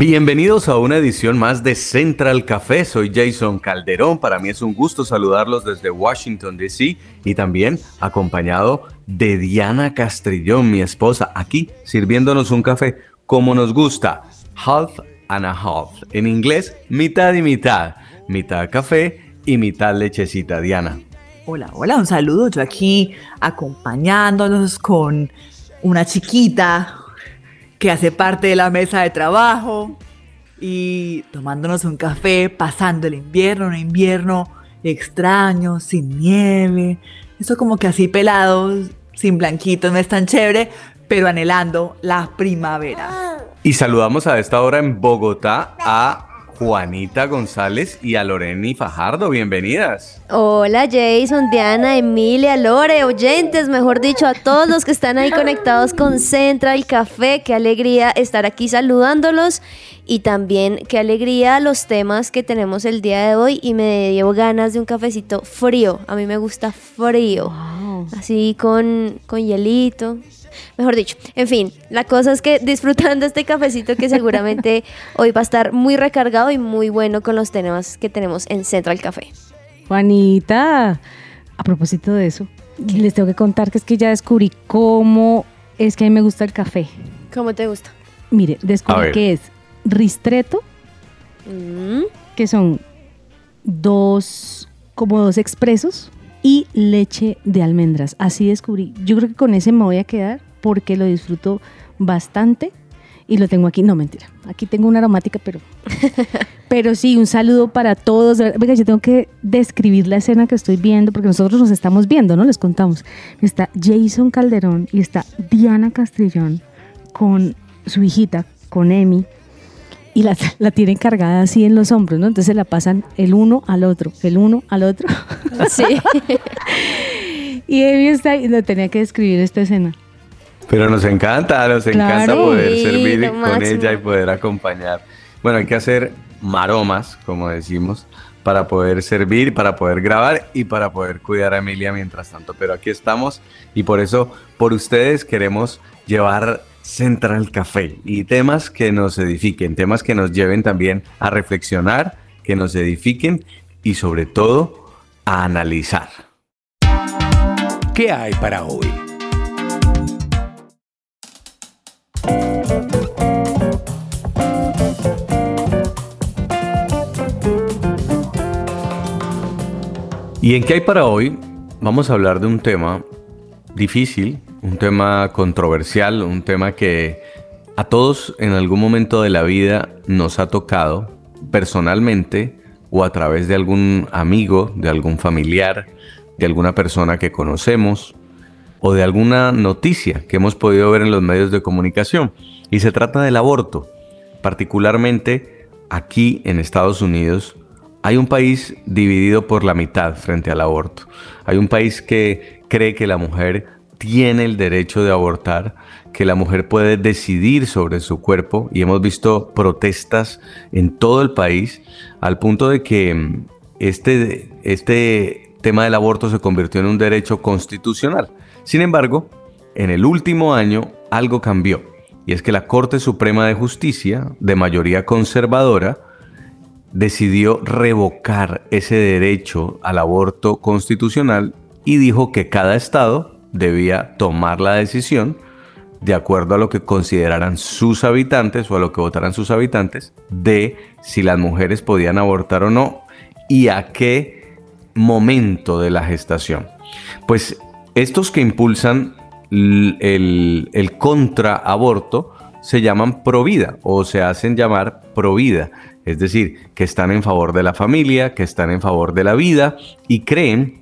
Bienvenidos a una edición más de Central Café. Soy Jason Calderón. Para mí es un gusto saludarlos desde Washington, D.C. y también acompañado de Diana Castrillón, mi esposa, aquí sirviéndonos un café como nos gusta. Half and a half. En inglés, mitad y mitad. Mitad café y mitad lechecita, Diana. Hola, hola, un saludo. Yo aquí acompañándolos con una chiquita que hace parte de la mesa de trabajo y tomándonos un café, pasando el invierno, un invierno extraño, sin nieve. Eso como que así pelados, sin blanquitos, no es tan chévere, pero anhelando la primavera. Y saludamos a esta hora en Bogotá a Juanita González y a Loreni Fajardo. Bienvenidas. Hola Jason, Diana, Emilia, Lore, oyentes, mejor dicho, a todos los que están ahí conectados con Central Café. Qué alegría estar aquí saludándolos y también qué alegría los temas que tenemos el día de hoy y me dio ganas de un cafecito frío. A mí me gusta frío, así con, con hielito. Mejor dicho, en fin, la cosa es que disfrutando este cafecito que seguramente hoy va a estar muy recargado y muy bueno con los temas que tenemos en Central Café. Juanita, a propósito de eso, les tengo que contar que es que ya descubrí cómo es que a mí me gusta el café. ¿Cómo te gusta? Mire, descubrí que es ristreto, Mm, que son dos, como dos expresos, y leche de almendras. Así descubrí. Yo creo que con ese me voy a quedar porque lo disfruto bastante y lo tengo aquí. No, mentira. Aquí tengo una aromática, pero. pero sí, un saludo para todos. Venga, yo tengo que describir la escena que estoy viendo porque nosotros nos estamos viendo, ¿no? Les contamos. Está Jason Calderón y está Diana Castrillón con su hijita, con Emi y la, la tienen cargada así en los hombros, ¿no? Entonces la pasan el uno al otro, el uno al otro. sí. y Emi está ahí, no tenía que describir esta escena. Pero nos encanta, nos encanta Claro. poder Sí, servir con máximo. ella y poder acompañar. Bueno, hay que hacer maromas, como decimos, para poder servir, para poder grabar y para poder cuidar a Emilia mientras tanto. Pero aquí estamos y por eso, por ustedes queremos llevar Central Café y temas que nos edifiquen, temas que nos lleven también a reflexionar, que nos edifiquen y sobre todo a analizar. ¿Qué hay para hoy? ¿Y en qué hay para hoy? Vamos a hablar de un tema difícil, un tema controversial, un tema que a todos en algún momento de la vida nos ha tocado personalmente o a través de algún amigo, de algún familiar, de alguna persona que conocemos o de alguna noticia que hemos podido ver en los medios de comunicación. Y se trata del aborto. Particularmente aquí en Estados Unidos hay un país dividido por la mitad frente al aborto. Hay un país que cree que la mujer tiene el derecho de abortar, que la mujer puede decidir sobre su cuerpo y hemos visto protestas en todo el país al punto de que mm, este, este tema del aborto se convirtió en un derecho constitucional. Sin embargo, en el último año algo cambió y es que la Corte Suprema de Justicia, de mayoría conservadora, decidió revocar ese derecho al aborto constitucional y dijo que cada estado debía tomar la decisión de acuerdo a lo que consideraran sus habitantes o a lo que votaran sus habitantes de si las mujeres podían abortar o no y a qué momento de la gestación. Pues estos que impulsan l- el, el contraaborto se llaman provida o se hacen llamar provida, es decir, que están en favor de la familia, que están en favor de la vida y creen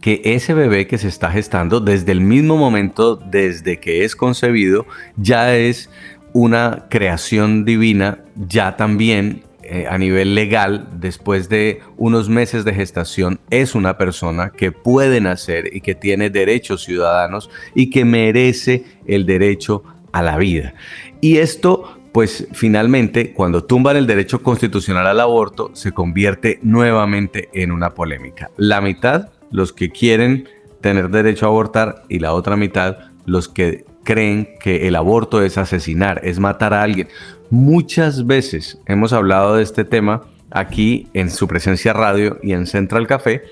que ese bebé que se está gestando desde el mismo momento, desde que es concebido, ya es una creación divina, ya también eh, a nivel legal, después de unos meses de gestación, es una persona que puede nacer y que tiene derechos ciudadanos y que merece el derecho a la vida. Y esto pues finalmente cuando tumban el derecho constitucional al aborto se convierte nuevamente en una polémica. La mitad, los que quieren tener derecho a abortar y la otra mitad, los que creen que el aborto es asesinar, es matar a alguien. Muchas veces hemos hablado de este tema aquí en su presencia radio y en Central Café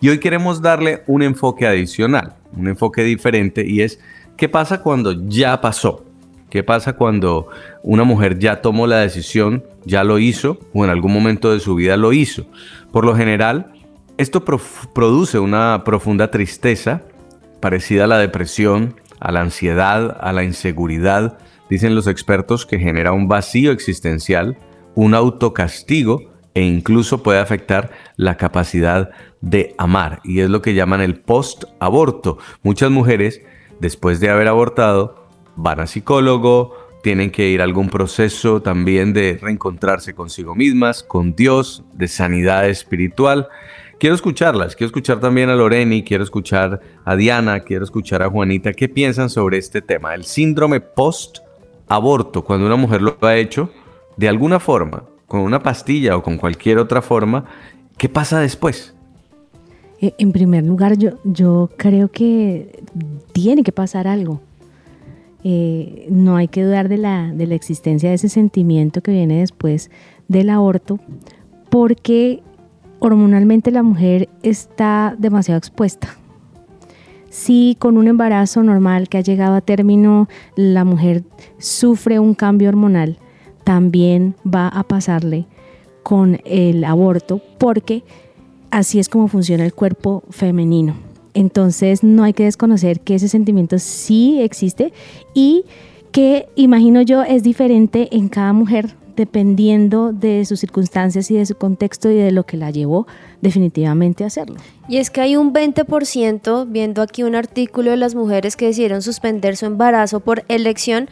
y hoy queremos darle un enfoque adicional, un enfoque diferente y es qué pasa cuando ya pasó, ¿Qué pasa cuando una mujer ya tomó la decisión, ya lo hizo o en algún momento de su vida lo hizo? Por lo general, esto produce una profunda tristeza parecida a la depresión, a la ansiedad, a la inseguridad. Dicen los expertos que genera un vacío existencial, un autocastigo e incluso puede afectar la capacidad de amar. Y es lo que llaman el post-aborto. Muchas mujeres, después de haber abortado, van a psicólogo, tienen que ir a algún proceso también de reencontrarse consigo mismas, con Dios, de sanidad espiritual. Quiero escucharlas, quiero escuchar también a Loreni, quiero escuchar a Diana, quiero escuchar a Juanita, ¿qué piensan sobre este tema? El síndrome post-aborto, cuando una mujer lo ha hecho de alguna forma, con una pastilla o con cualquier otra forma, ¿qué pasa después? Eh, en primer lugar, yo, yo creo que tiene que pasar algo. Eh, no hay que dudar de la, de la existencia de ese sentimiento que viene después del aborto, porque hormonalmente la mujer está demasiado expuesta. Si con un embarazo normal que ha llegado a término la mujer sufre un cambio hormonal, también va a pasarle con el aborto porque así es como funciona el cuerpo femenino. Entonces no hay que desconocer que ese sentimiento sí existe y que imagino yo es diferente en cada mujer dependiendo de sus circunstancias y de su contexto y de lo que la llevó definitivamente a hacerlo. Y es que hay un 20%, viendo aquí un artículo de las mujeres que decidieron suspender su embarazo por elección,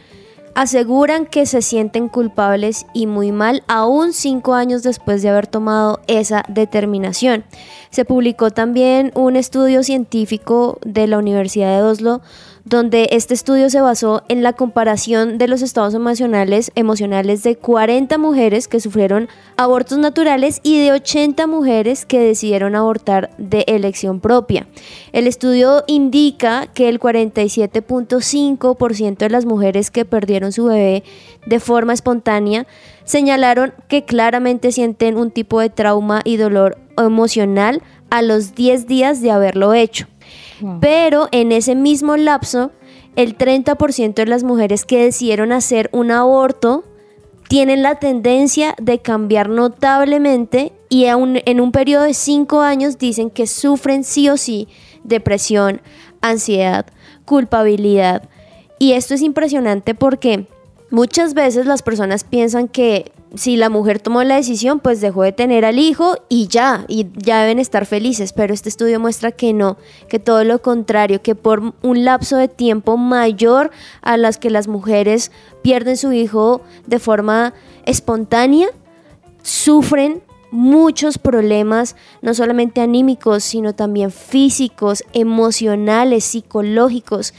aseguran que se sienten culpables y muy mal aún cinco años después de haber tomado esa determinación. Se publicó también un estudio científico de la Universidad de Oslo donde este estudio se basó en la comparación de los estados emocionales, emocionales de 40 mujeres que sufrieron abortos naturales y de 80 mujeres que decidieron abortar de elección propia. El estudio indica que el 47.5% de las mujeres que perdieron su bebé de forma espontánea señalaron que claramente sienten un tipo de trauma y dolor emocional a los 10 días de haberlo hecho. Pero en ese mismo lapso, el 30% de las mujeres que decidieron hacer un aborto tienen la tendencia de cambiar notablemente y en un periodo de 5 años dicen que sufren sí o sí depresión, ansiedad, culpabilidad. Y esto es impresionante porque muchas veces las personas piensan que si la mujer tomó la decisión, pues dejó de tener al hijo y ya, y ya deben estar felices, pero este estudio muestra que no, que todo lo contrario, que por un lapso de tiempo mayor a las que las mujeres pierden su hijo de forma espontánea, sufren muchos problemas, no solamente anímicos, sino también físicos, emocionales, psicológicos.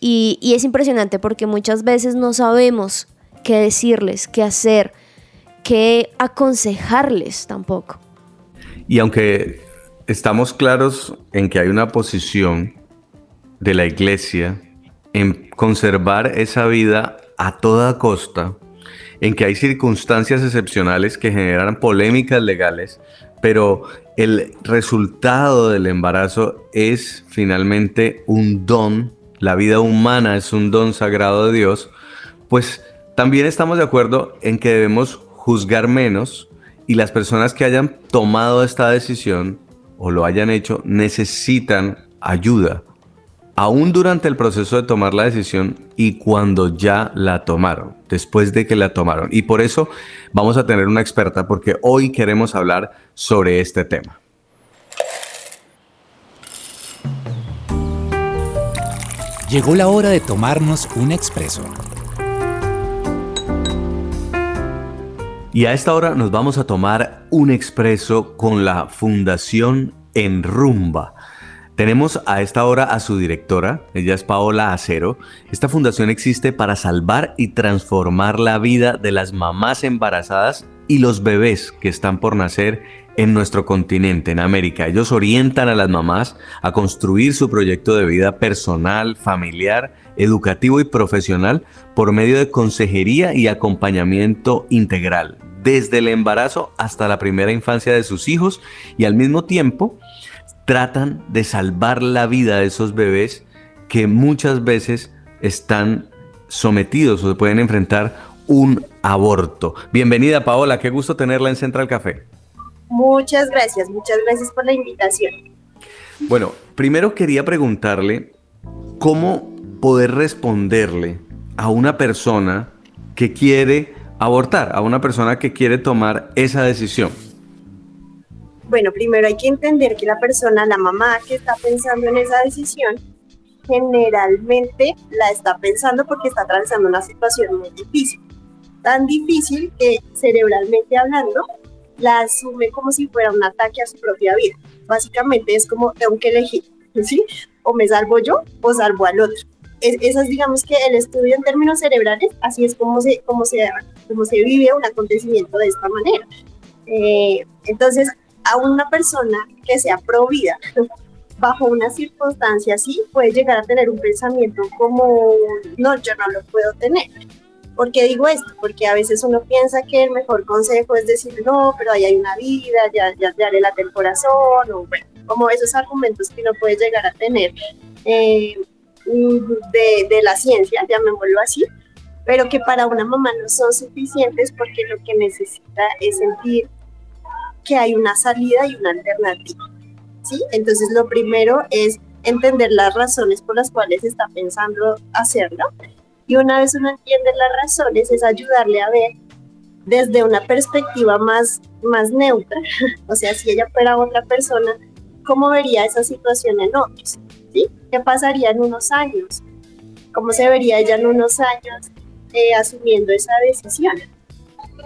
Y, y es impresionante porque muchas veces no sabemos qué decirles, qué hacer que aconsejarles tampoco. Y aunque estamos claros en que hay una posición de la iglesia en conservar esa vida a toda costa, en que hay circunstancias excepcionales que generan polémicas legales, pero el resultado del embarazo es finalmente un don, la vida humana es un don sagrado de Dios, pues también estamos de acuerdo en que debemos juzgar menos y las personas que hayan tomado esta decisión o lo hayan hecho necesitan ayuda, aún durante el proceso de tomar la decisión y cuando ya la tomaron, después de que la tomaron. Y por eso vamos a tener una experta porque hoy queremos hablar sobre este tema. Llegó la hora de tomarnos un expreso Y a esta hora nos vamos a tomar un expreso con la Fundación En Rumba. Tenemos a esta hora a su directora, ella es Paola Acero. Esta fundación existe para salvar y transformar la vida de las mamás embarazadas y los bebés que están por nacer en nuestro continente, en América. Ellos orientan a las mamás a construir su proyecto de vida personal, familiar, educativo y profesional por medio de consejería y acompañamiento integral, desde el embarazo hasta la primera infancia de sus hijos y al mismo tiempo tratan de salvar la vida de esos bebés que muchas veces están sometidos o se pueden enfrentar un aborto. Bienvenida Paola, qué gusto tenerla en Central Café. Muchas gracias, muchas gracias por la invitación. Bueno, primero quería preguntarle cómo poder responderle a una persona que quiere abortar, a una persona que quiere tomar esa decisión. Bueno, primero hay que entender que la persona, la mamá que está pensando en esa decisión, generalmente la está pensando porque está atravesando una situación muy difícil. Tan difícil que cerebralmente hablando, la asume como si fuera un ataque a su propia vida. Básicamente es como tengo que elegir, ¿sí? O me salvo yo o salvo al otro. Es, es digamos que el estudio en términos cerebrales, así es como se, como se, como se vive un acontecimiento de esta manera. Eh, entonces, a una persona que sea pro vida, bajo una circunstancia así, puede llegar a tener un pensamiento como, no, yo no lo puedo tener. ¿Por qué digo esto? Porque a veces uno piensa que el mejor consejo es decir, no, pero ahí hay una vida, ya, ya te haré la el corazón, o bueno, como esos argumentos que uno puede llegar a tener eh, de, la ciencia, llamémoslo así, pero que para una mamá no son suficientes porque lo que necesita es sentir que hay una salida y una alternativa. ¿sí? Entonces lo primero es entender las razones por las cuales está pensando hacerlo. Y una vez uno entiende las razones, es ayudarle a ver desde una perspectiva más, más neutra, o sea, si ella fuera otra persona, ¿cómo vería esa situación en otros? ¿Sí? ¿Qué pasaría en unos años? ¿Cómo se vería ella en unos años eh, asumiendo esa decisión?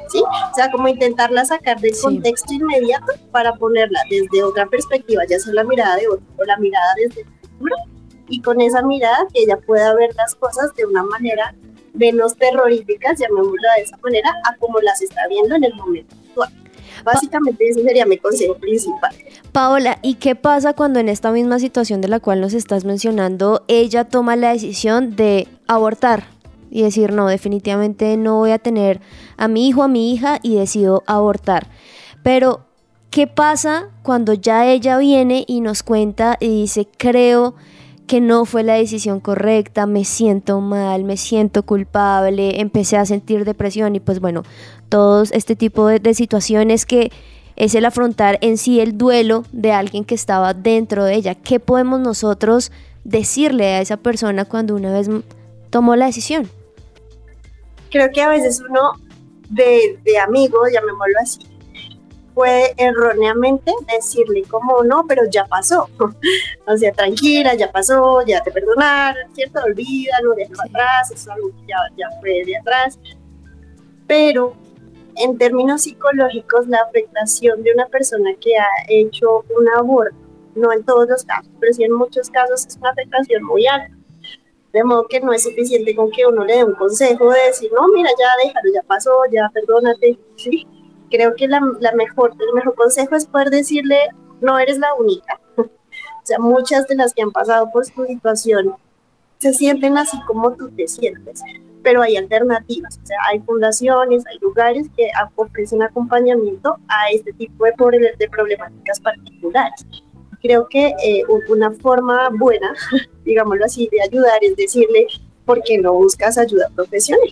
¿sí? O sea, como intentarla sacar del contexto inmediato para ponerla desde otra perspectiva, ya sea la mirada de otro o la mirada desde el futuro, y con esa mirada que ella pueda ver las cosas de una manera menos terroríficas, llamémosla de esa manera, a como las está viendo en el momento actual. Básicamente ese sería mi consejo principal. Paola, ¿y qué pasa cuando en esta misma situación de la cual nos estás mencionando, ella toma la decisión de abortar? y decir, no, definitivamente no voy a tener a mi hijo, a mi hija y decido abortar. Pero, ¿qué pasa cuando ya ella viene y nos cuenta y dice, creo que no fue la decisión correcta, me siento mal, me siento culpable, empecé a sentir depresión y pues bueno, todos este tipo de, de situaciones que es el afrontar en sí el duelo de alguien que estaba dentro de ella. ¿Qué podemos nosotros decirle a esa persona cuando una vez tomó la decisión? Creo que a veces uno de, de amigo, llamémoslo así, puede erróneamente decirle como no, pero ya pasó. o sea, tranquila, ya pasó, ya te perdonaron, ¿cierto? Olvídalo, déjalo atrás, eso es algo que ya, ya fue de atrás. Pero en términos psicológicos, la afectación de una persona que ha hecho un aborto, no en todos los casos, pero sí en muchos casos es una afectación muy alta. De modo que no es suficiente con que uno le dé un consejo de decir, no, mira, ya déjalo, ya pasó, ya perdónate. Sí, creo que la, la mejor, el mejor consejo es poder decirle, no eres la única. o sea, muchas de las que han pasado por su situación se sienten así como tú te sientes, pero hay alternativas, o sea, hay fundaciones, hay lugares que ofrecen acompañamiento a este tipo de, de problemáticas particulares creo que eh, una forma buena, digámoslo así, de ayudar es decirle, ¿por qué no buscas ayuda profesional?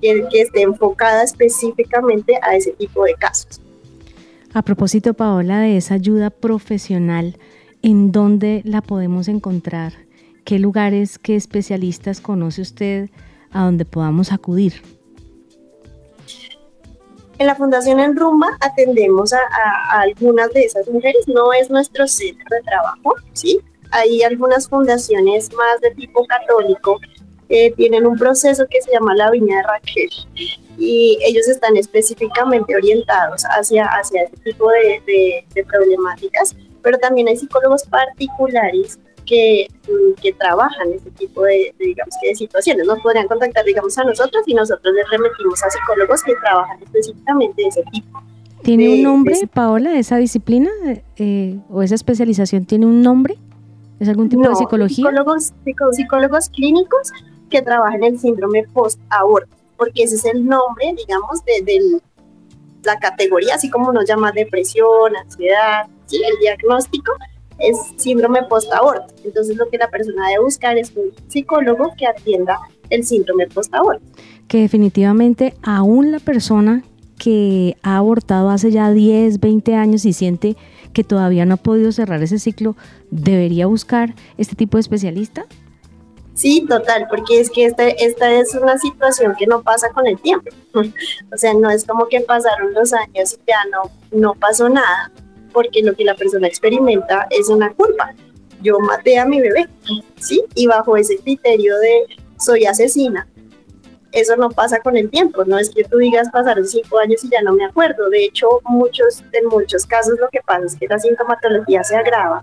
Que, que esté enfocada específicamente a ese tipo de casos. A propósito, Paola, de esa ayuda profesional, ¿en dónde la podemos encontrar? ¿Qué lugares, qué especialistas conoce usted a donde podamos acudir? En la Fundación En Rumba atendemos a, algunas de esas mujeres, no es nuestro centro de trabajo, ¿sí? Hay algunas fundaciones más de tipo católico que tienen un proceso que se llama la Viña de Raquel y ellos están específicamente orientados hacia, hacia este tipo de, de, de problemáticas, pero también hay psicólogos particulares que, mm, que, trabajan este tipo de, de, digamos que de situaciones. Nos podrían contactar, digamos, a nosotros y nosotros les remitimos a psicólogos que trabajan específicamente de ese tipo. ¿Tiene de- un nombre, de- Paola, esa disciplina eh, o esa especialización? ¿Tiene un nombre? ¿Es algún tipo de No, psicología? Psicólogos, psicólogos clínicos que trabajan el síndrome post-aborto, porque ese es el nombre, digamos, de, de la categoría, así como nos llama depresión, ansiedad, ¿sí? el diagnóstico es síndrome post-aborto. Entonces lo que la persona debe buscar es un psicólogo que atienda el síndrome post-aborto. que definitivamente aún la persona que ha abortado hace ya 10, 20 años y siente que todavía no ha podido cerrar ese ciclo, debería buscar este tipo de especialista. Sí, total, porque es que esta, esta es una situación que no pasa con el tiempo. O sea, no es como que pasaron los años y ya no, no pasó nada, porque lo que la persona experimenta es una culpa. Yo maté a mi bebé, ¿sí? Y bajo ese criterio de soy asesina, eso no pasa con el tiempo, no es que tú digas pasaron cinco años y ya no me acuerdo. De hecho, muchos, en muchos casos lo que pasa es que la sintomatología se agrava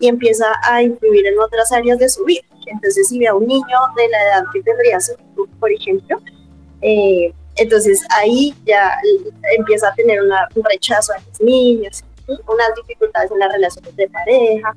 y empieza a influir en otras áreas de su vida. Entonces, si ve a un niño de la edad que tendría su hijo, por ejemplo, eh, entonces ahí ya empieza a tener una, un rechazo a los niños, unas dificultades en las relaciones de pareja,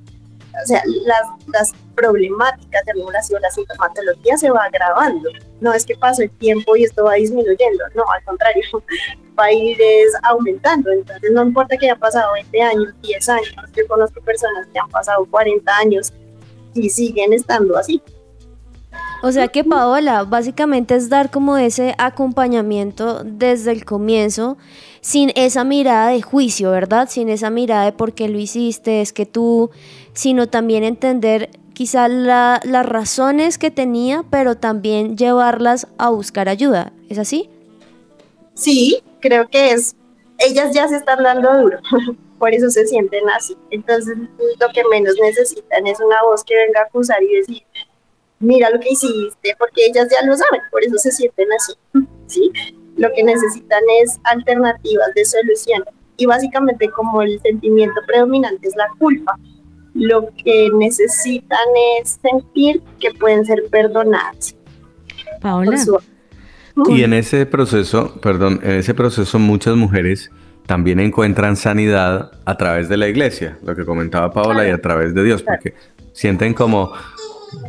o sea, las, las problemáticas de regulación, la sintomatología se va agravando. No es que pasa el tiempo y esto va disminuyendo, no, al contrario, va a ir es aumentando. Entonces, no importa que hayan pasado 20 años, 10 años, yo conozco personas que han pasado 40 años y siguen estando así. O sea que Paola, básicamente es dar como ese acompañamiento desde el comienzo, sin esa mirada de juicio, ¿verdad? Sin esa mirada de por qué lo hiciste, es que tú, sino también entender quizá la- las razones que tenía, pero también llevarlas a buscar ayuda. ¿Es así? Sí, creo que es, ellas ya se están dando duro, por eso se sienten así. Entonces, lo que menos necesitan es una voz que venga a acusar y decir, mira lo que hiciste, porque ellas ya lo saben, por eso se sienten así, ¿sí? Lo que necesitan es alternativas de solución. Y básicamente como el sentimiento predominante es la culpa, lo que necesitan es sentir que pueden ser perdonadas. Paola, su Y en ese proceso, perdón, en ese proceso muchas mujeres también encuentran sanidad a través de la iglesia, lo que comentaba Paola, y a través de Dios, porque sienten como,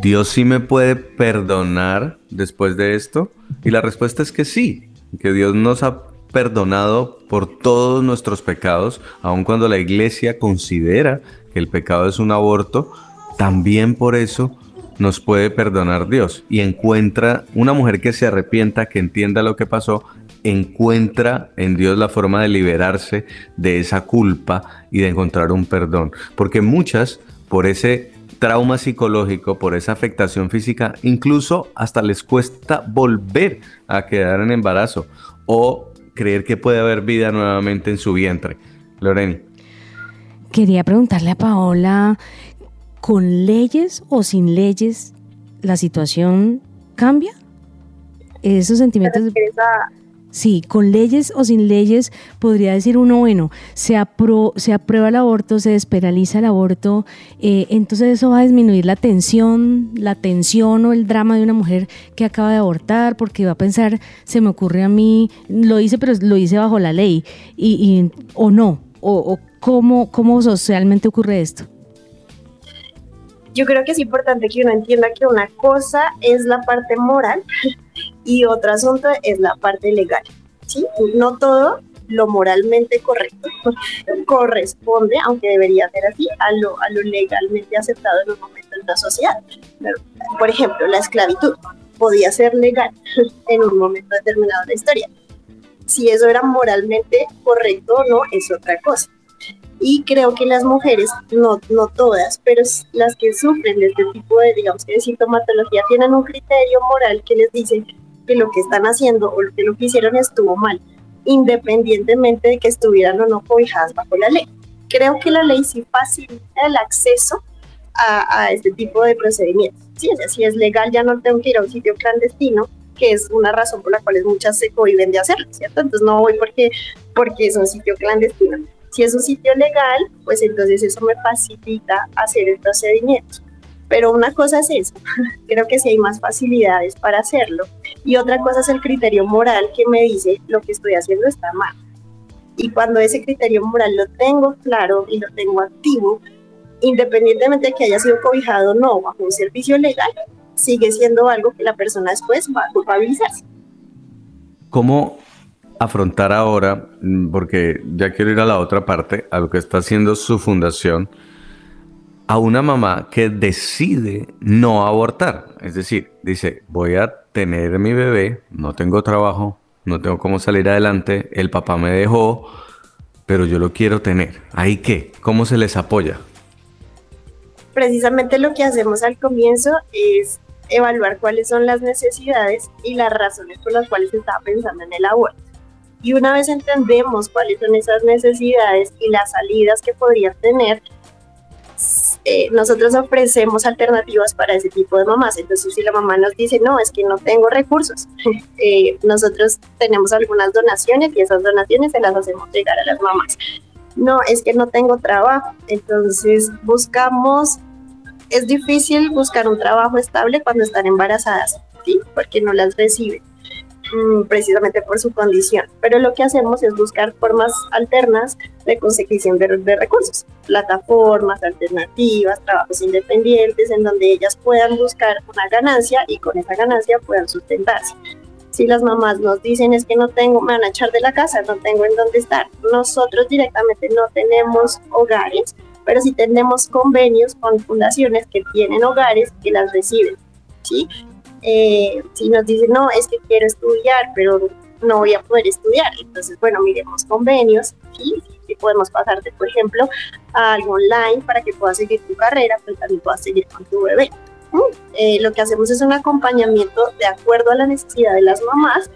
Dios sí me puede perdonar después de esto. Y la respuesta es que sí, que Dios nos ha perdonado por todos nuestros pecados, aun cuando la iglesia considera que el pecado es un aborto, también por eso nos puede perdonar Dios. Y encuentra una mujer que se arrepienta, que entienda lo que pasó, encuentra en Dios la forma de liberarse de esa culpa y de encontrar un perdón. Porque muchas, por ese trauma psicológico, por esa afectación física, incluso hasta les cuesta volver a quedar en embarazo o creer que puede haber vida nuevamente en su vientre. Loreni. quería preguntarle a Paola, ¿con leyes o sin leyes la situación cambia? Esos sentimientos... Sí, con leyes o sin leyes podría decir uno, bueno, se, apro- se aprueba el aborto, se despenaliza el aborto, eh, entonces eso va a disminuir la tensión, la tensión o el drama de una mujer que acaba de abortar porque va a pensar, se me ocurre a mí, lo hice, pero lo hice bajo la ley, y, o no, o cómo, cómo socialmente ocurre esto. yo creo que es importante que uno entienda que una cosa es la parte moral y otro asunto es la parte legal. ¿sí? No todo lo moralmente correcto corresponde, aunque debería ser así, a lo, a lo legalmente aceptado en un momento en la sociedad. Por ejemplo, la esclavitud podía ser legal en un momento determinado de la historia. Si eso era moralmente correcto o no, es otra cosa y creo que las mujeres, no, no todas, pero las que sufren de este tipo de, digamos que de sintomatología, tienen un criterio moral que les dice que lo que están haciendo o que lo que hicieron estuvo mal, independientemente de que estuvieran o no cobijadas bajo la ley. Creo que la ley sí facilita el acceso a, a este tipo de procedimientos. Sí, o sea, si es legal, ya no tengo que ir a un sitio clandestino que es una razón por la cual muchas se cohiben de hacerlo, ¿cierto? Entonces no voy porque, porque es un sitio clandestino. Si es un sitio legal, pues entonces eso me facilita hacer el procedimiento. Pero una cosa es eso, creo que sí hay más facilidades para hacerlo. Y otra cosa es el criterio moral que me dice lo que estoy haciendo está mal. Y cuando ese criterio moral lo tengo claro y lo tengo activo, independientemente de que haya sido cobijado o no bajo un servicio legal, sigue siendo algo que la persona después va a culpabilizarse. ¿Cómo afrontar ahora, mm, porque ya quiero ir a la otra parte, a lo que está haciendo su fundación, a una mamá que decide no abortar? Es decir, dice, voy a tener mi bebé, no tengo trabajo, no tengo cómo salir adelante, el papá me dejó, pero yo lo quiero tener. ¿Ahí qué? ¿Cómo se les apoya? Precisamente lo que hacemos al comienzo es evaluar cuáles son las necesidades y las razones por las cuales se está pensando en el aborto. Y una vez entendemos cuáles son esas necesidades y las salidas que podrían tener, eh, nosotros ofrecemos alternativas para ese tipo de mamás. Entonces, si la mamá nos dice, no, es que no tengo recursos, eh, nosotros tenemos algunas donaciones y esas donaciones se las hacemos llegar a las mamás. No, es que no tengo trabajo. Entonces, buscamos es difícil buscar un trabajo estable cuando están embarazadas. Porque no las reciben precisamente por su condición. Pero lo que hacemos es buscar formas alternas de consecución de, de, recursos, plataformas alternativas, trabajos independientes, en donde ellas puedan buscar una ganancia y con esa ganancia puedan sustentarse. Si las mamás nos dicen es que no tengo, me van a echar de la casa, no tengo en dónde estar, nosotros directamente no tenemos hogares, pero sí tenemos convenios con fundaciones que tienen hogares que las reciben, ¿sí? Eh, si nos dicen, no, es que quiero estudiar, pero no voy a poder estudiar, entonces, bueno, miremos convenios, ¿sí? Si podemos pasarte, por ejemplo, a algo online para que puedas seguir tu carrera, pero también puedas seguir con tu bebé. Eh, lo que hacemos es un acompañamiento de acuerdo a la necesidad de las mamás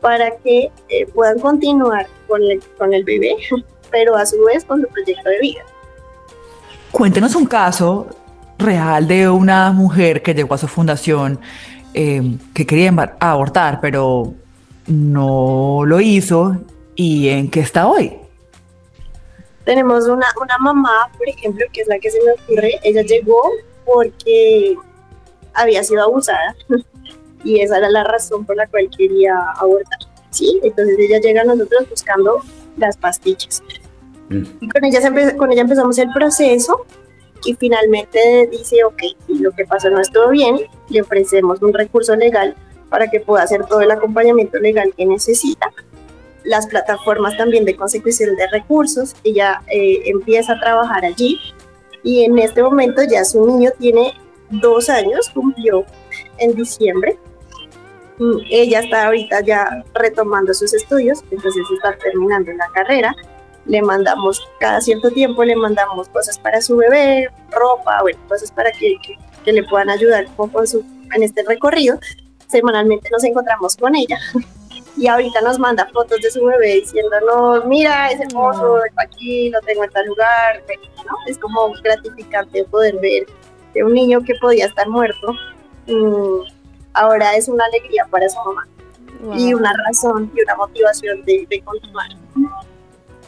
para que eh, puedan continuar con el, con el bebé, pero a su vez con su proyecto de vida. Cuéntenos un caso real de una mujer que llegó a su fundación eh, que quería abortar, pero no lo hizo y en qué está hoy. Tenemos una, una mamá, por ejemplo, que es la que se me ocurre. Ella llegó porque había sido abusada y esa era la razón por la cual quería abortar. ¿sí? Entonces ella llega a nosotros buscando las pastillas. Mm. Y con ella, con ella empezamos el proceso y finalmente dice, ok, lo que pasó no estuvo bien, le ofrecemos un recurso legal para que pueda hacer todo el acompañamiento legal que necesita. Las plataformas también de consecución de recursos, ella eh, empieza a trabajar allí y en este momento ya su niño tiene dos años, cumplió en diciembre. Mm, ella está ahorita ya retomando sus estudios, entonces está terminando la carrera le mandamos cada cierto tiempo, le mandamos cosas para su bebé, ropa, bueno, cosas para que, que, le puedan ayudar un poco en, su, en este recorrido. Semanalmente nos encontramos con ella y ahorita nos manda fotos de su bebé diciéndonos, mira, es hermoso, aquí, lo tengo en tal lugar, ¿no? Es como gratificante poder ver que un niño que podía estar muerto, mm, ahora es una alegría para su mamá y una razón y una motivación de, de continuar.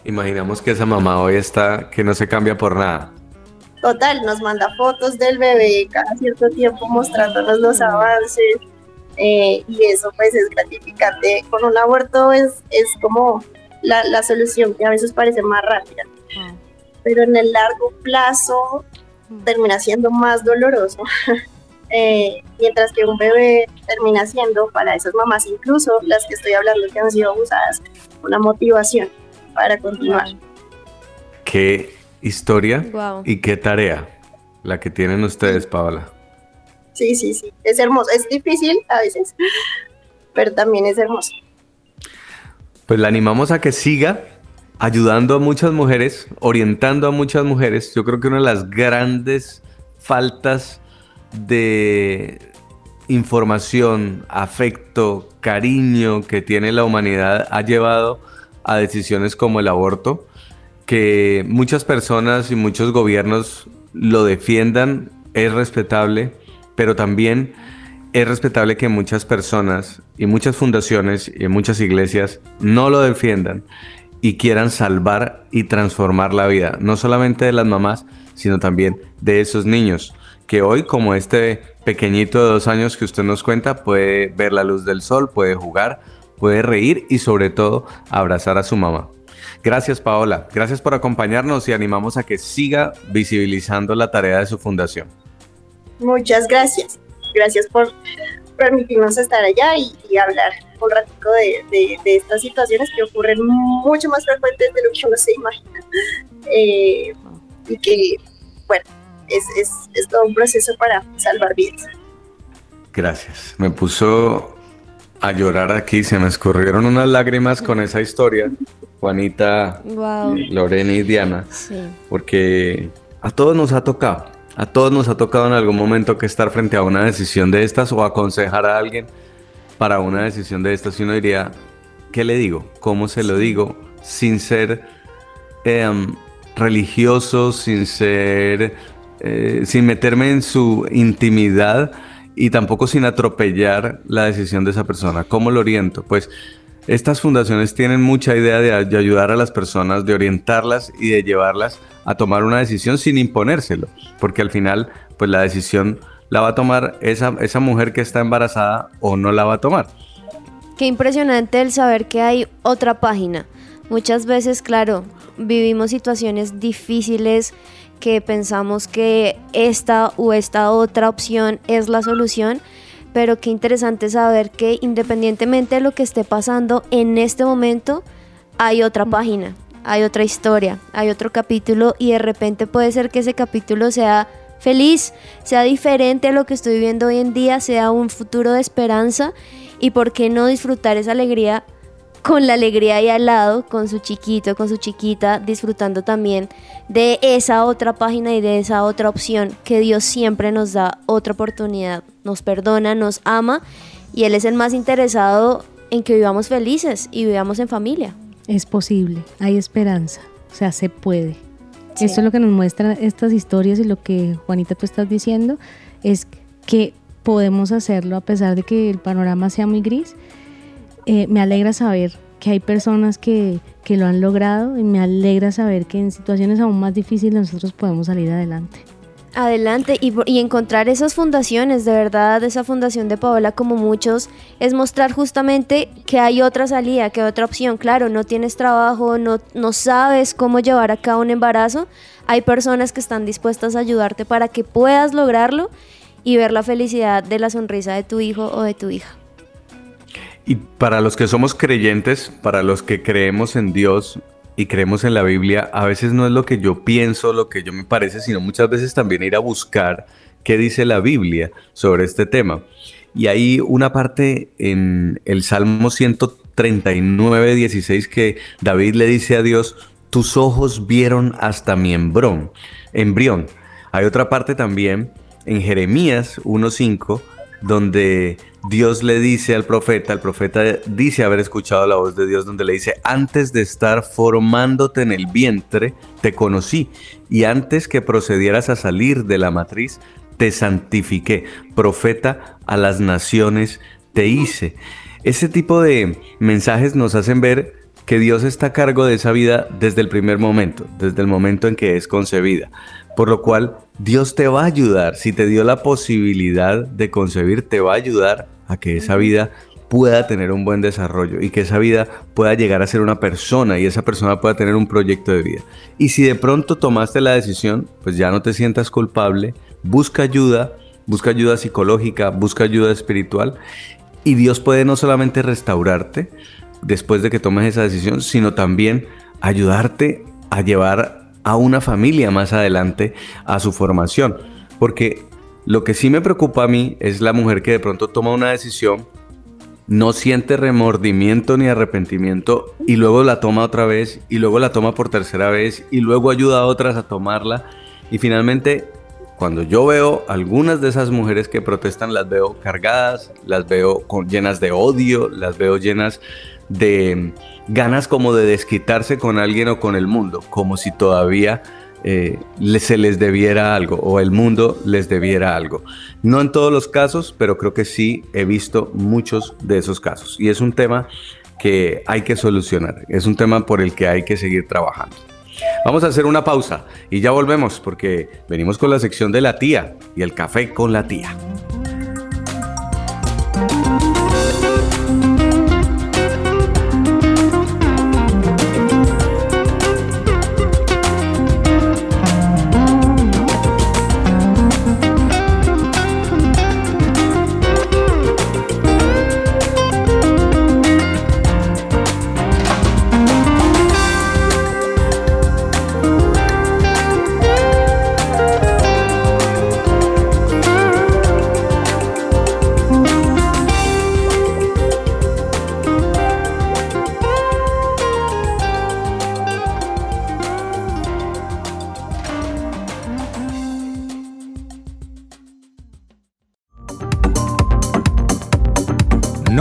Imaginamos que esa mamá hoy está que no se cambia por nada. Total, nos manda fotos del bebé cada cierto tiempo mostrándonos los avances eh, y eso pues es gratificante. Con un aborto es, es como la, la solución que a veces parece más rápida, pero en el largo plazo termina siendo más doloroso. Eh, mientras que un bebé termina siendo para esas mamás, incluso las que estoy hablando que han sido abusadas, una motivación para continuar. Qué historia y qué tarea la que tienen ustedes, Paola. Sí, sí, sí. Es hermoso. Es difícil a veces, pero también es hermoso. Pues la animamos a que siga ayudando a muchas mujeres, orientando a muchas mujeres. Yo creo que una de las grandes faltas de información, afecto, cariño que tiene la humanidad ha llevado a decisiones como el aborto, que muchas personas y muchos gobiernos lo defiendan, es respetable, pero también es respetable que muchas personas y muchas fundaciones y muchas iglesias no lo defiendan y quieran salvar y transformar la vida, no solamente de las mamás, sino también de esos niños, que hoy como este pequeñito de dos años que usted nos cuenta puede ver la luz del sol, puede jugar, puede reír y sobre todo abrazar a su mamá. Gracias Paola, gracias por acompañarnos y animamos a que siga visibilizando la tarea de su fundación. Muchas gracias. Gracias por permitirnos estar allá y, hablar un ratico de, estas situaciones que ocurren mucho más frecuentes de lo que uno se imagina. Eh, y que, bueno, es, es todo un proceso para salvar vidas. Gracias. Me puso a llorar aquí, se me escurrieron unas lágrimas con esa historia, Juanita, Lorena y Diana, porque a todos nos ha tocado, a todos nos ha tocado en algún momento que estar frente a una decisión de estas o aconsejar a alguien para una decisión de estas y uno diría, ¿qué le digo? ¿Cómo se lo digo? Sin ser em, religioso, sin ser, eh, sin meterme en su intimidad, y tampoco sin atropellar la decisión de esa persona. ¿Cómo lo oriento? Pues estas fundaciones tienen mucha idea de, ayudar a las personas, de orientarlas y de llevarlas a tomar una decisión sin imponérselo, porque al final, pues la decisión la va a tomar esa, esa mujer que está embarazada o no la va a tomar. Qué impresionante el saber que hay otra página. Muchas veces, claro, vivimos situaciones difíciles que pensamos que esta u esta otra opción es la solución, pero qué interesante saber que independientemente de lo que esté pasando en este momento, hay otra página, hay otra historia, hay otro capítulo y de repente puede ser que ese capítulo sea feliz, sea diferente a lo que estoy viviendo hoy en día, sea un futuro de esperanza y por qué no disfrutar esa alegría con la alegría ahí al lado, con su chiquito, con su chiquita, disfrutando también de esa otra página y de esa otra opción que Dios siempre nos da otra oportunidad, nos perdona, nos ama y Él es el más interesado en que vivamos felices y vivamos en familia. Es posible, hay esperanza, o sea, se puede. Esto es lo que nos muestran estas historias y lo que Juanita tú estás diciendo, es que podemos hacerlo a pesar de que el panorama sea muy gris eh, me alegra saber que hay personas que, que, lo han logrado y me alegra saber que en situaciones aún más difíciles nosotros podemos salir adelante. Adelante y, y, encontrar esas fundaciones, de verdad, esa fundación de Paola como muchos, es mostrar justamente que hay otra salida, que hay otra opción. Claro, no tienes trabajo, no, no sabes cómo llevar a un embarazo, hay personas que están dispuestas a ayudarte para que puedas lograrlo y ver la felicidad de la sonrisa de tu hijo o de tu hija. Y para los que somos creyentes, para los que creemos en Dios y creemos en la Biblia, a veces no es lo que yo pienso, lo que yo me parece, sino muchas veces también ir a buscar qué dice la Biblia sobre este tema. Y hay una parte en el Salmo 139, 16 que David le dice a Dios, tus ojos vieron hasta mi embrión. embrión. Hay otra parte también en Jeremías 1.5 donde Dios le dice al profeta, el profeta dice haber escuchado la voz de Dios donde le dice, antes de estar formándote en el vientre, te conocí, y antes que procedieras a salir de la matriz, te santifiqué, profeta a las naciones te hice. Ese tipo de mensajes nos hacen ver que Dios está a cargo de esa vida desde el primer momento, desde el momento en que es concebida. Por lo cual, Dios te va a ayudar, si te dio la posibilidad de concebir, te va a ayudar a que esa vida pueda tener un buen desarrollo y que esa vida pueda llegar a ser una persona y esa persona pueda tener un proyecto de vida. Y si de pronto tomaste la decisión, pues ya no te sientas culpable, busca ayuda, busca ayuda psicológica, busca ayuda espiritual y Dios puede no solamente restaurarte después de que tomes esa decisión, sino también ayudarte a llevar a una familia más adelante a su formación. Porque lo que sí me preocupa a mí es la mujer que de pronto toma una decisión, no siente remordimiento ni arrepentimiento y luego la toma otra vez y luego la toma por tercera vez y luego ayuda a otras a tomarla y finalmente cuando yo veo algunas de esas mujeres que protestan las veo cargadas, las veo llenas de odio, las veo llenas de ganas como de desquitarse con alguien o con el mundo, como si todavía eh, se les debiera algo o el mundo les debiera algo. No en todos los casos, pero creo que sí he visto muchos de esos casos. Y es un tema que hay que solucionar, es un tema por el que hay que seguir trabajando. Vamos a hacer una pausa y ya volvemos porque venimos con la sección de la tía y el café con la tía.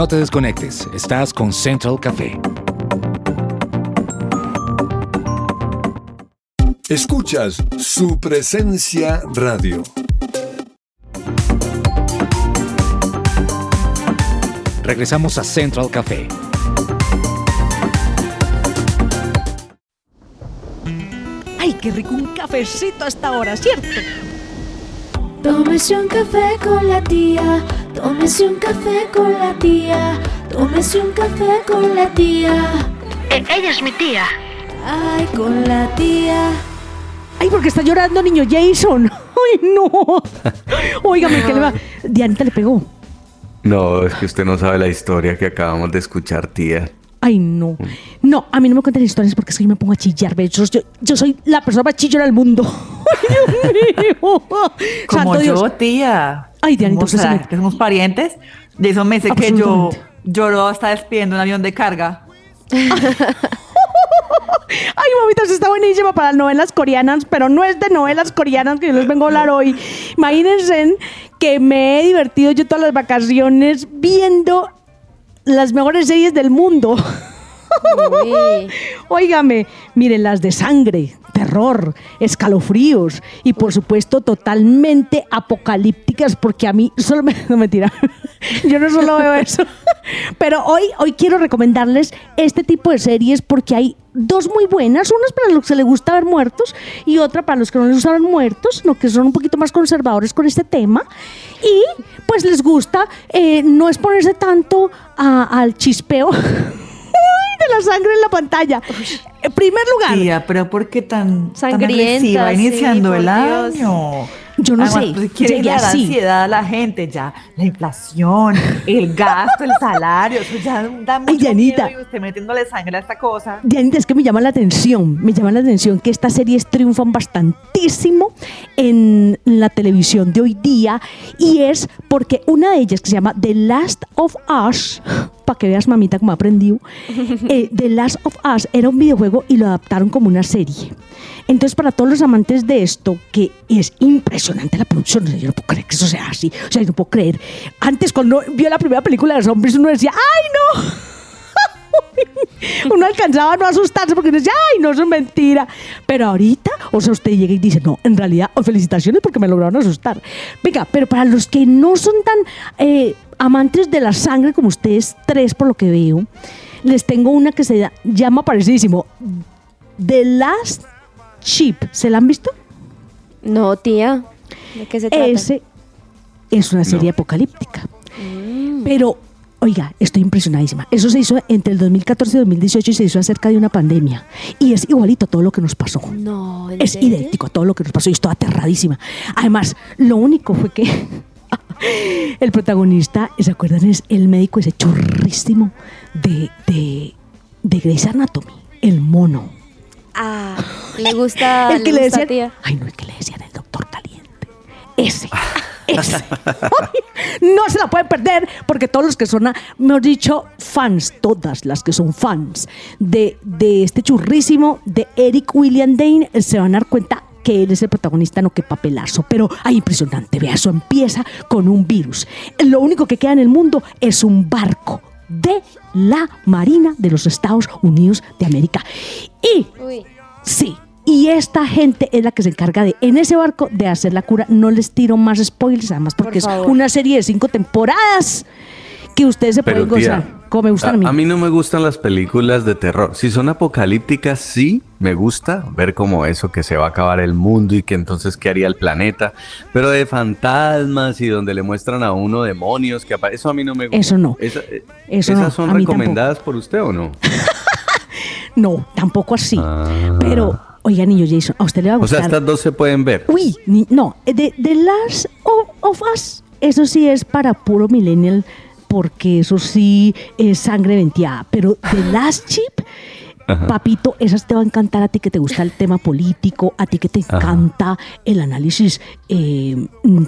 No te desconectes, estás con Central Café. Escuchas su presencia radio. Regresamos a Central Café. Ay, qué rico un cafecito a esta hora, ¿cierto? Tómese un café con la tía, tómese un café con la tía, tómese un café con la tía. ella es mi tía. Ay, con la tía. Ay, porque está llorando niño Jason. Ay, no. Óigame, que le va. Dianita le pegó. No, es que usted no sabe la historia que acabamos de escuchar, tía. Ay, no. No, a mí no me cuenten historias porque es que yo me pongo a chillar. Yo, yo, yo soy la persona más chillona del mundo. Ay, Dios mío. Como Santo yo, Dios. tía. Ay, Dianita, ¿Cómo usted será? me- que somos parientes. De eso me dice que yo lloró hasta despidiendo un avión de carga. Ay, mamita, eso está buenísima para novelas coreanas, pero no es de novelas coreanas que yo les vengo a hablar hoy. Imagínense que me he divertido yo todas las vacaciones viendo las mejores series del mundo. Óigame, miren las de sangre, terror, escalofríos y por supuesto totalmente apocalípticas porque a mí solo me... No mentira, yo no solo veo eso. Pero hoy, hoy quiero recomendarles este tipo de series porque hay dos muy buenas, unas para los que les gusta ver muertos y otra para los que no les gusta ver muertos, no que son un poquito más conservadores con este tema y pues les gusta eh, no exponerse tanto a- al chispeo de la sangre en la pantalla. En primer lugar, Tía, pero ¿por qué tan, tan Sangrienta, sí, iniciando el Dios. año? Yo no Además, sé, pues, quiere así. ansiedad a la gente ya. La inflación, el gasto, el salario, eso ya da mucho Dianita. miedo y usted metiéndole sangre a esta cosa. Dianita, es que me llama la atención, me llama la atención que estas series triunfan bastantísimo en la televisión de hoy día y es porque una de ellas que se llama The Last of Us, para que veas mamita cómo aprendió, eh, The Last of Us era un videojuego y lo adaptaron como una serie. Entonces, para todos los amantes de esto, que es impresionante la producción, yo no puedo creer que eso sea así, o sea, yo no puedo creer. Antes, cuando vio la primera película de zombies, uno decía, ¡ay, no! uno alcanzaba a no asustarse porque uno decía, ay, no, eso es mentira. Pero ahorita, o sea, usted llega y dice, no, en realidad, oh, felicitaciones porque me lograron asustar. Venga, pero para los que no son tan eh, amantes de la sangre como ustedes tres, por lo que veo, les tengo una que se llama parecidísimo. The Last Chip. ¿Se la han visto? No, tía. ¿De qué se trata? Ese es una serie No. apocalíptica. Pero, oiga, estoy impresionadísima. Eso se hizo entre el 2014 y 2018 y se hizo acerca de una pandemia. Y es igualito a todo lo que nos pasó. No, ¿en Es serio? idéntico a todo lo que nos pasó y estoy aterradísima. Además, lo único fue que el protagonista, ¿se acuerdan? Es el médico ese churrísimo de, de, de Grey's Anatomy, el mono. Ah, le gusta, el que le le gusta, decían, tía. ay no, el que le decían el doctor caliente. Ese, ese. No se la pueden perder porque todos los que son, mejor dicho, fans, todas las que son fans de, de este churrísimo de Eric William Dane eh, se van a dar cuenta que él es el protagonista, no que papelazo, pero ay, impresionante, vea, eso empieza con un virus. Lo único que queda en el mundo es un barco de la Marina de los Estados Unidos de América. Y Uy. Sí, Y esta gente es la que se encarga de, en ese barco, de hacer la cura. No les tiro más spoilers, además, porque es favor. una serie de cinco temporadas que ustedes se Pero tía, gozar. Como me gustan a, mí. a mí no me gustan las películas de terror. Si son apocalípticas, sí, me gusta ver como eso, que se va a acabar el mundo y que entonces qué haría el planeta. Pero de fantasmas y donde le muestran a uno demonios, que apa- eso a mí no me gusta. Eso no. Esa- eh, Eso ¿Esas no, son recomendadas por usted o no? No, tampoco así. Ah. Pero, oiga, niño Jason, a usted le va a O sea, gustar. estas dos se pueden ver. Uy, ni- no, de, de Last of, of Us, eso sí es para puro millennial, porque eso sí es sangre venteada. Pero The Last Chip, papito, esas te va a encantar a ti que te gusta el tema político, a ti que te encanta el análisis eh,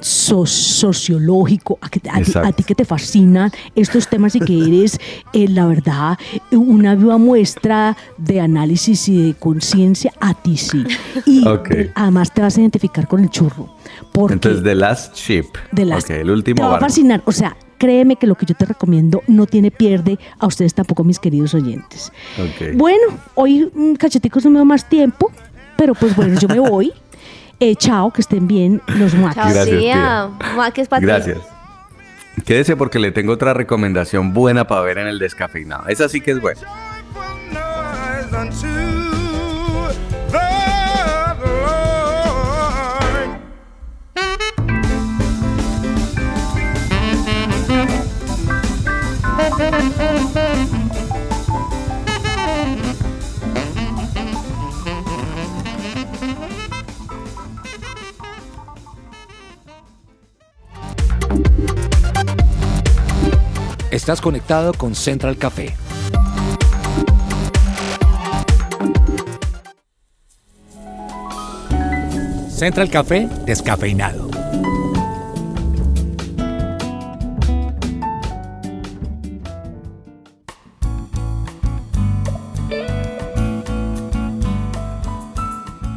so- sociológico, a, que a ti, Exacto. a ti que te fascinan estos temas y que eres, eh, la verdad, una viva muestra de análisis y de conciencia, a ti sí. Y además te vas a identificar con el churro. Porque Entonces, The Last Ok, el último te va a fascinar. O sea, créeme que lo que yo te recomiendo no tiene pierde a ustedes tampoco, mis queridos oyentes. Bueno, hoy mm, cacheticos no me da más tiempo, pero pues bueno, yo me voy. Eh, chao, que estén bien los muaques. Chao, Gracias, tía. Maques para ti. Gracias. Quédese porque le tengo otra recomendación buena para ver en el descafeinado. Esa sí que es buena. Estás conectado con Central Café. Central Café descafeinado.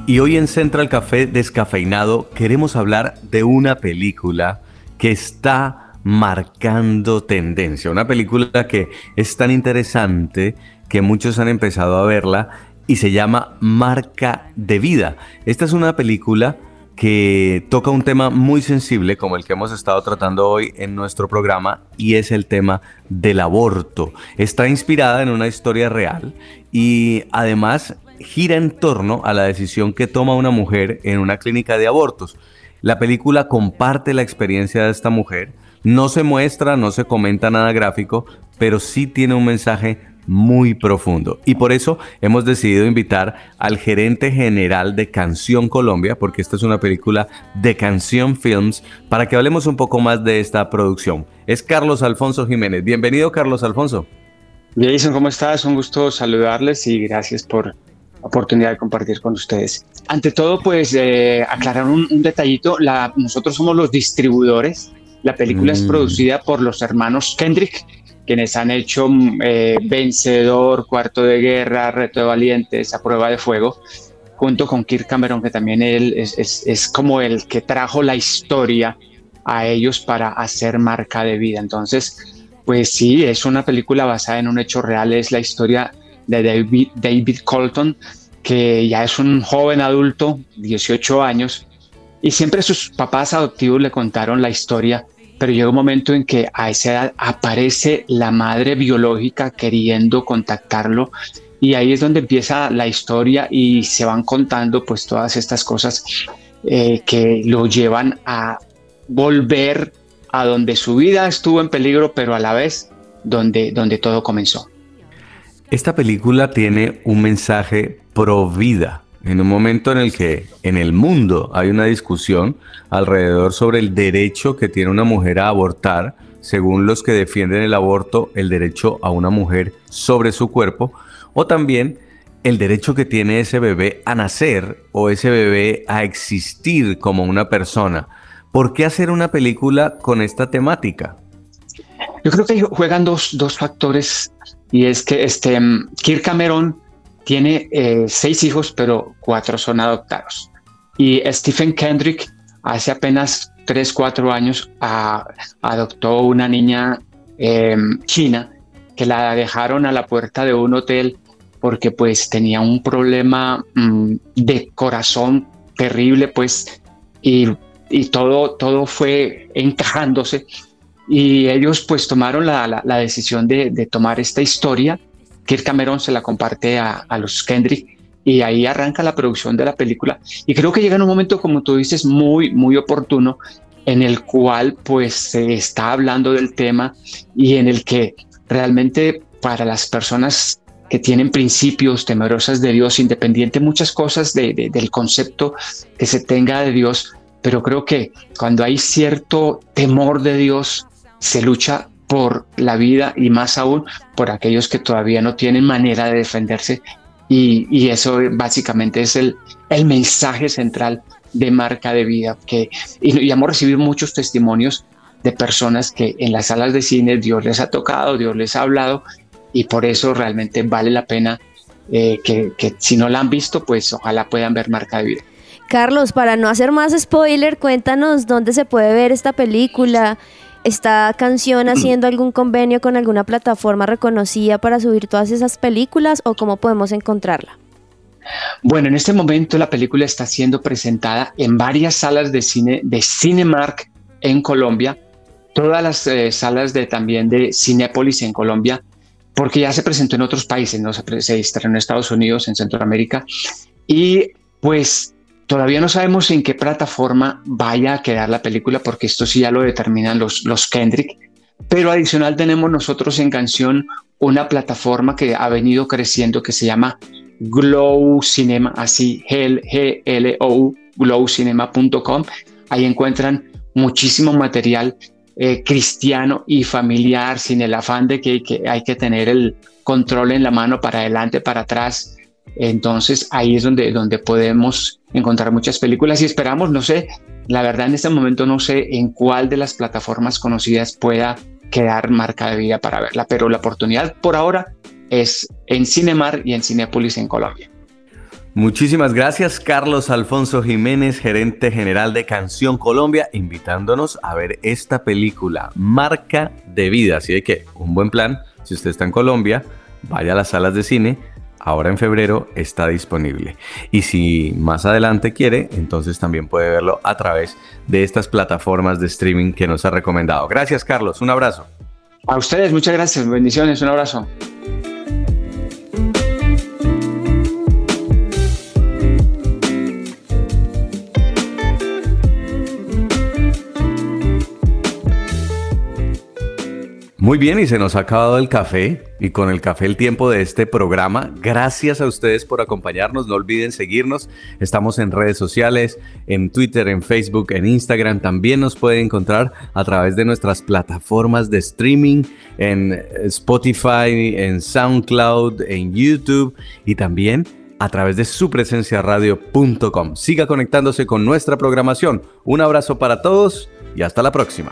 Y hoy en Central Café Descafeinado queremos hablar de una película que está marcando tendencia. Una película que es tan interesante que muchos han empezado a verla y se llama Marca de Vida. Esta es una película que toca un tema muy sensible como el que hemos estado tratando hoy en nuestro programa y es el tema del aborto. Está inspirada en una historia real y además gira en torno a la decisión que toma una mujer en una clínica de abortos. La película comparte la experiencia de esta mujer, no se muestra, no se comenta nada gráfico, pero sí tiene un mensaje muy profundo. Y por eso hemos decidido invitar al gerente general de Canción Colombia, porque esta es una película de Canción Films, para que hablemos un poco más de esta producción. Es Carlos Alfonso Jiménez. Bienvenido, Carlos Alfonso. Jason, ¿cómo estás? Un gusto saludarles y gracias por la oportunidad de compartir con ustedes. Ante todo, pues eh, aclarar un, detallito. Nosotros somos los distribuidores. La película es Mm. producida por los hermanos Kendrick, quienes han hecho mm, eh, Vencedor, Cuarto de Guerra, Reto de Valientes, A Prueba de Fuego, junto con Kirk Cameron, que también él es, es- es como el que trajo la historia a ellos para hacer marca de vida. Entonces, pues sí, es una película basada en un hecho real, es la historia de David, David Colton, que ya es un joven adulto, 18 años, y siempre sus papás adoptivos le contaron la historia, pero llega un momento en que a esa edad aparece la madre biológica queriendo contactarlo y ahí es donde empieza la historia y se van contando pues todas estas cosas eh, que lo llevan a volver a donde su vida estuvo en peligro, pero a la vez donde, donde todo comenzó. Esta película tiene un mensaje pro vida. En un momento en el que en el mundo hay una discusión alrededor sobre el derecho que tiene una mujer a abortar, según los que defienden el aborto, el derecho a una mujer sobre su cuerpo, o también el derecho que tiene ese bebé a nacer o ese bebé a existir como una persona. ¿Por qué hacer una película con esta temática? Yo creo que juegan dos, dos factores y es que este mm, Kirk Cameron tiene eh, seis hijos, pero cuatro son adoptados. Y Stephen Kendrick hace apenas tres, cuatro años adoptó una niña eh, china que la dejaron a la puerta de un hotel porque pues tenía un problema mm, de corazón terrible, pues, y, todo, todo fue encajándose. Y ellos pues tomaron la, decisión de, de, tomar esta historia. Kirk Cameron se la comparte a, los Kendrick y ahí arranca la producción de la película. Y creo que llega en un momento, como tú dices, muy, muy oportuno, en el cual pues se está hablando del tema y en el que realmente para las personas que tienen principios temerosas de Dios, independiente muchas cosas de, del concepto que se tenga de Dios, pero creo que cuando hay cierto temor de Dios, se lucha por la vida y más aún por aquellos que todavía no tienen manera de defenderse. Y, eso básicamente es el, el mensaje central de marca de vida. Que, y, y hemos recibido muchos testimonios de personas que en las salas de cine Dios les ha tocado, Dios les ha hablado y por eso realmente vale la pena eh, que, que, si no la han visto, pues ojalá puedan ver Marca de Vida. Carlos, para no hacer más spoiler, cuéntanos dónde se puede ver esta película. ¿Está canción haciendo algún convenio con alguna plataforma reconocida para subir todas esas películas o cómo podemos encontrarla? Bueno, en este momento la película está siendo presentada en varias salas de cine de Cinemark en Colombia, todas las eh, salas de también de Cinépolis en Colombia porque ya se presentó en otros países, se, se en Estados Unidos, en Centroamérica, y pues todavía no sabemos en qué plataforma vaya a quedar la película, porque esto sí ya lo determinan los, los Kendrick, pero adicional tenemos nosotros en canción una plataforma que ha venido creciendo que se llama Glow Cinema, así G-L-O-U, glowcinema.com. Ahí encuentran muchísimo material eh, cristiano y familiar, sin el afán de que, hay que tener el control en la mano para adelante, para atrás. Entonces ahí es donde, donde podemos encontrar muchas películas y esperamos, no sé, la verdad en este momento no sé en cuál de las plataformas conocidas pueda quedar marca de vida para verla, pero la oportunidad por ahora es en Cinemar y en Cinepolis en Colombia. Muchísimas gracias Carlos Alfonso Jiménez, gerente general de Canción Colombia, invitándonos a ver esta película, Marca de Vida. Así que un buen plan, si usted está en Colombia, vaya a las salas de cine, ahora en febrero está disponible. Y si más adelante quiere, entonces también puede verlo a través de estas plataformas de streaming que nos ha recomendado. Gracias Carlos, un abrazo. A ustedes, muchas gracias, bendiciones, un abrazo. Muy bien, y se nos ha acabado el café y con el café el tiempo de este programa. Gracias a ustedes por acompañarnos. No olviden seguirnos. Estamos en redes sociales, en Twitter, en Facebook, en Instagram. También nos pueden encontrar a través de nuestras plataformas de streaming, en Spotify, en SoundCloud, en YouTube y también a través de supresenciaradio.com. Siga conectándose con nuestra programación. Un abrazo para todos y hasta la próxima.